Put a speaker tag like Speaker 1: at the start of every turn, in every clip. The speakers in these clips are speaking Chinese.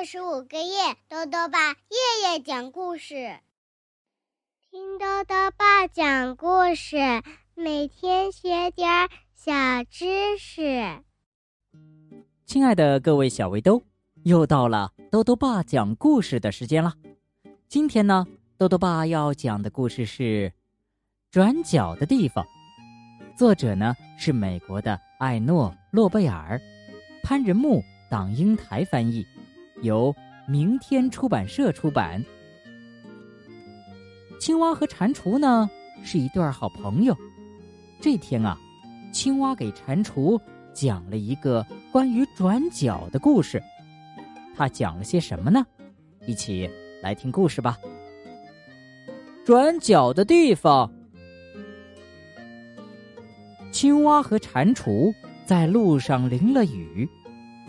Speaker 1: 二十五个夜，豆豆爸夜夜讲故事，听豆豆爸讲故事，每天学点小知识。
Speaker 2: 亲爱的各位小围兜，又到了豆豆爸讲故事的时间了。今天呢，豆豆爸要讲的故事是《转角的地方》，作者呢是美国的艾诺·诺贝尔，潘仁木、党英台翻译，由明天出版社出版。青蛙和蟾蜍呢是一对好朋友。这天啊，青蛙给蟾蜍讲了一个关于转角的故事。他讲了些什么呢？一起。来听故事吧。转角的地方，青蛙和蟾蜍在路上淋了雨，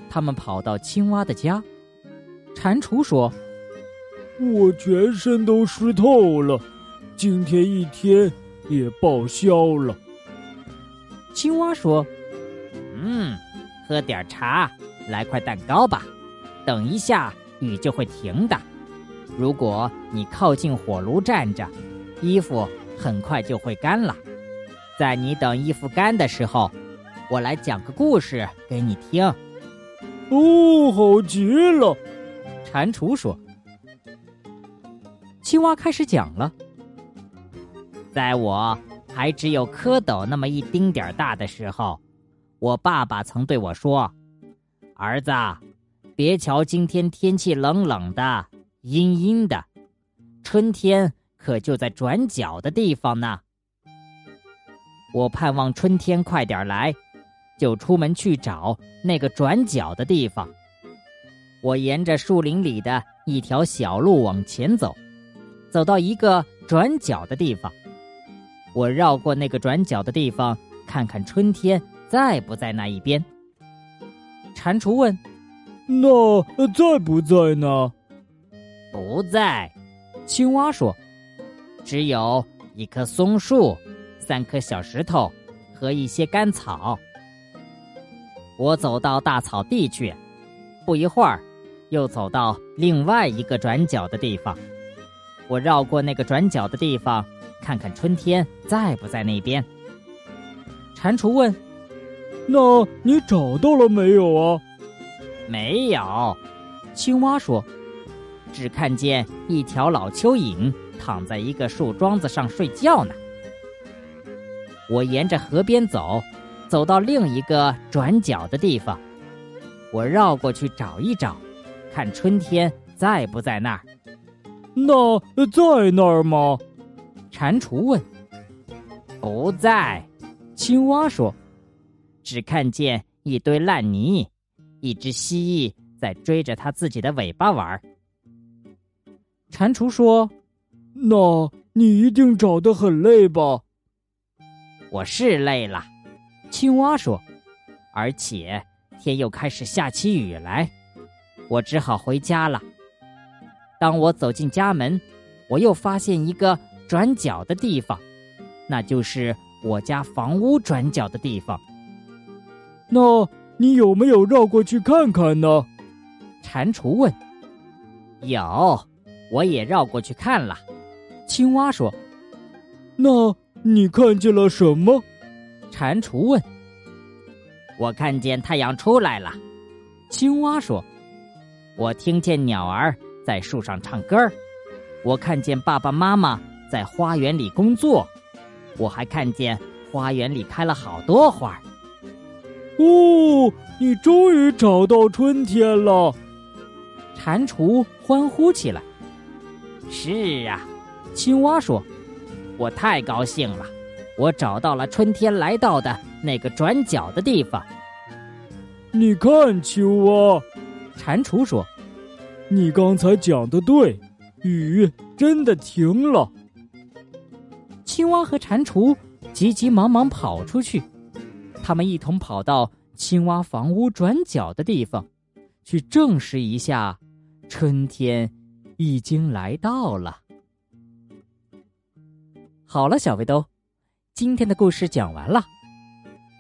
Speaker 2: 他们跑到青蛙的家。蟾蜍说：“
Speaker 3: 我全身都湿透了，今天一天也报销了。”
Speaker 2: 青蛙说：“
Speaker 4: 嗯，喝点茶，来块蛋糕吧，等一下雨就会停的。”如果你靠近火炉站着，衣服很快就会干了。在你等衣服干的时候，我来讲个故事给你听。
Speaker 3: 哦，好极了！
Speaker 2: 蟾蜍说。青蛙开始讲了。
Speaker 4: 在我还只有蝌蚪那么一丁点儿大的时候，我爸爸曾对我说：“儿子，别瞧今天天气冷冷的。”阴阴的，春天可就在转角的地方呢。我盼望春天快点来，就出门去找那个转角的地方。我沿着树林里的一条小路往前走，走到一个转角的地方，我绕过那个转角的地方，看看春天在不在那一边。
Speaker 2: 蟾蜍问：“
Speaker 3: 那在不在呢？”
Speaker 4: 不在，青蛙说：“只有一棵松树，三颗小石头和一些干草。”我走到大草地去，不一会儿，又走到另外一个转角的地方。我绕过那个转角的地方，看看春天在不在那边。
Speaker 2: 蟾蜍问：“
Speaker 3: 那你找到了没有啊？”“
Speaker 4: 没有。”
Speaker 2: 青蛙说。
Speaker 4: 只看见一条老蚯蚓躺在一个树桩子上睡觉呢。我沿着河边走，走到另一个转角的地方，我绕过去找一找，看春天在不在那儿。
Speaker 3: 那在那儿吗？
Speaker 2: 蟾蜍问。
Speaker 4: 不在，
Speaker 2: 青蛙说。
Speaker 4: 只看见一堆烂泥，一只蜥蜴在追着它自己的尾巴玩。
Speaker 2: 蟾蜍说：“
Speaker 3: 那你一定找得很累吧？”
Speaker 4: 我是累了，
Speaker 2: 青蛙说：“
Speaker 4: 而且天又开始下起雨来，我只好回家了。”当我走进家门，我又发现一个转角的地方，那就是我家房屋转角的地方。
Speaker 3: 那你有没有绕过去看看呢？
Speaker 2: 蟾蜍问。
Speaker 4: “有。”我也绕过去看了，
Speaker 2: 青蛙说：“
Speaker 3: 那你看见了什么？”
Speaker 2: 蟾蜍问。
Speaker 4: “我看见太阳出来了。”
Speaker 2: 青蛙说。
Speaker 4: “我听见鸟儿在树上唱歌儿，我看见爸爸妈妈在花园里工作，我还看见花园里开了好多花。”
Speaker 3: 哦，你终于找到春天了！
Speaker 2: 蟾蜍欢呼起来。
Speaker 4: 是啊，
Speaker 2: 青蛙说：“
Speaker 4: 我太高兴了，我找到了春天来到的那个转角的地方。”
Speaker 3: 你看，青蛙，
Speaker 2: 蟾蜍说：“
Speaker 3: 你刚才讲的对，雨真的停了。”
Speaker 2: 青蛙和蟾蜍急急忙忙跑出去，他们一同跑到青蛙房屋转角的地方，去证实一下春天。已经来到了。好了，小围兜，今天的故事讲完了。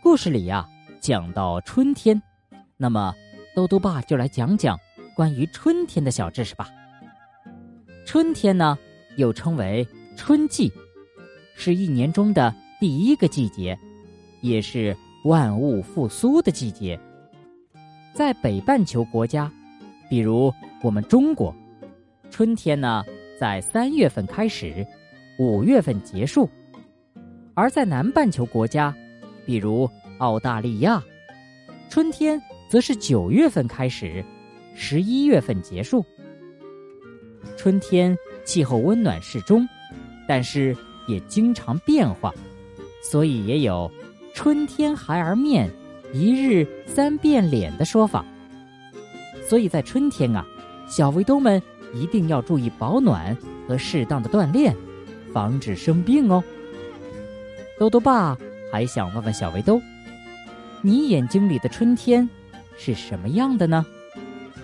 Speaker 2: 故事里呀，讲到春天，那么兜兜爸就来讲讲
Speaker 4: 关于春天的小知识吧。春天呢，又称为春季，是一年中的第一个季节，也是万物复苏的季节。在北半球国家，比如我们中国，春天呢在三月份开始，五月份结束；而在南半球国家，比如澳大利亚，春天则是九月份开始，十一月份结束。春天气候温暖适中，但是也经常变化，所以也有“春天孩儿面，一日三变脸”的说法。所以在春天啊，小围兜们一定要注意保暖和适当的锻炼，防止生病哦。兜兜爸还想问问小围兜，你眼睛里的春天是什么样的呢？